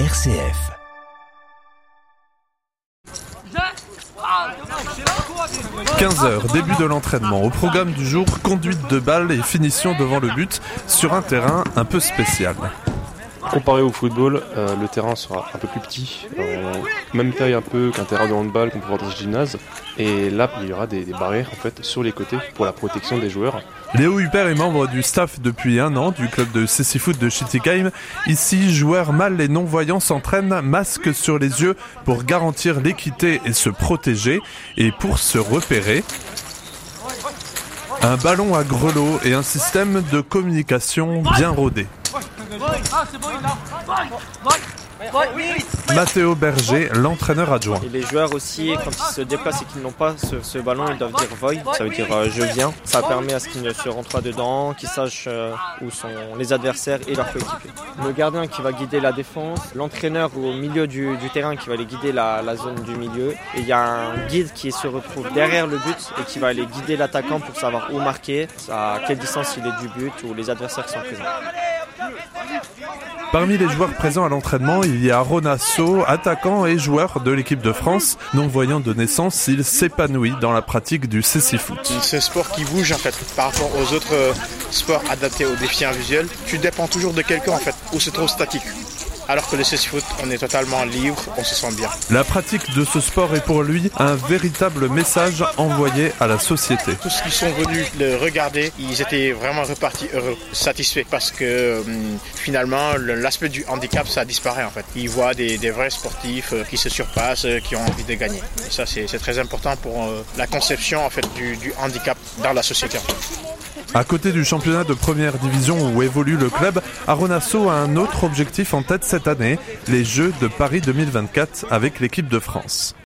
RCF. 15h, début de l'entraînement. Au programme du jour, conduite de balle et finition devant le but sur un terrain un peu spécial. Comparé au football, euh, le terrain sera un peu plus petit, euh, même taille un peu qu'un terrain de handball qu'on peut voir dans ce gymnase. Et là, il y aura des, barrières en sur les côtés pour la protection des joueurs. Léo Huppert est membre du staff depuis un an du club de CC Foot de Schittigheim. Ici, joueurs mâles et non-voyants s'entraînent masque sur les yeux pour garantir l'équité et se protéger. Et pour se repérer, un ballon à grelots et un système de communication bien rodé. Matteo Berger, l'entraîneur adjoint. Et les joueurs aussi, quand ils se déplacent et qu'ils n'ont pas ce, ce ballon, ils doivent dire voy, ça veut dire euh, je viens. Ça permet à ce qu'ils ne se rentrent pas dedans, qu'ils sachent euh, où sont les adversaires et leurs coéquipiers. Le gardien qui va guider la défense, l'entraîneur au milieu du, du, terrain qui va aller guider la, la, zone du milieu. Et il y a un guide qui se retrouve derrière le but et qui va aller guider l'attaquant pour savoir où marquer, à quelle distance il est du but ou les adversaires qui sont présents. Parmi les joueurs présents à l'entraînement, il y a Ronasso, attaquant et joueur de l'équipe de France. Non-voyant de naissance, il s'épanouit dans la pratique du cécifoot. C'est un sport qui bouge en fait par rapport aux autres sports adaptés aux défis visuels. Tu dépends toujours de quelqu'un en fait, ou c'est trop statique. Alors que le foot, on est totalement libre, on se sent bien. La pratique de ce sport est pour lui un véritable message envoyé à la société. Tous ceux qui sont venus le regarder, ils étaient vraiment repartis heureux, satisfaits parce que hum, finalement l'aspect du handicap ça disparaît en fait. Ils voient des, des vrais sportifs euh, qui se surpassent, euh, qui ont envie de gagner. Et ça c'est très important pour euh, la conception en fait du, du handicap dans la société. En fait. À côté du championnat de première division où évolue le club, Aronasso a un autre objectif en tête cette année, les Jeux de Paris 2024 avec l'équipe de France.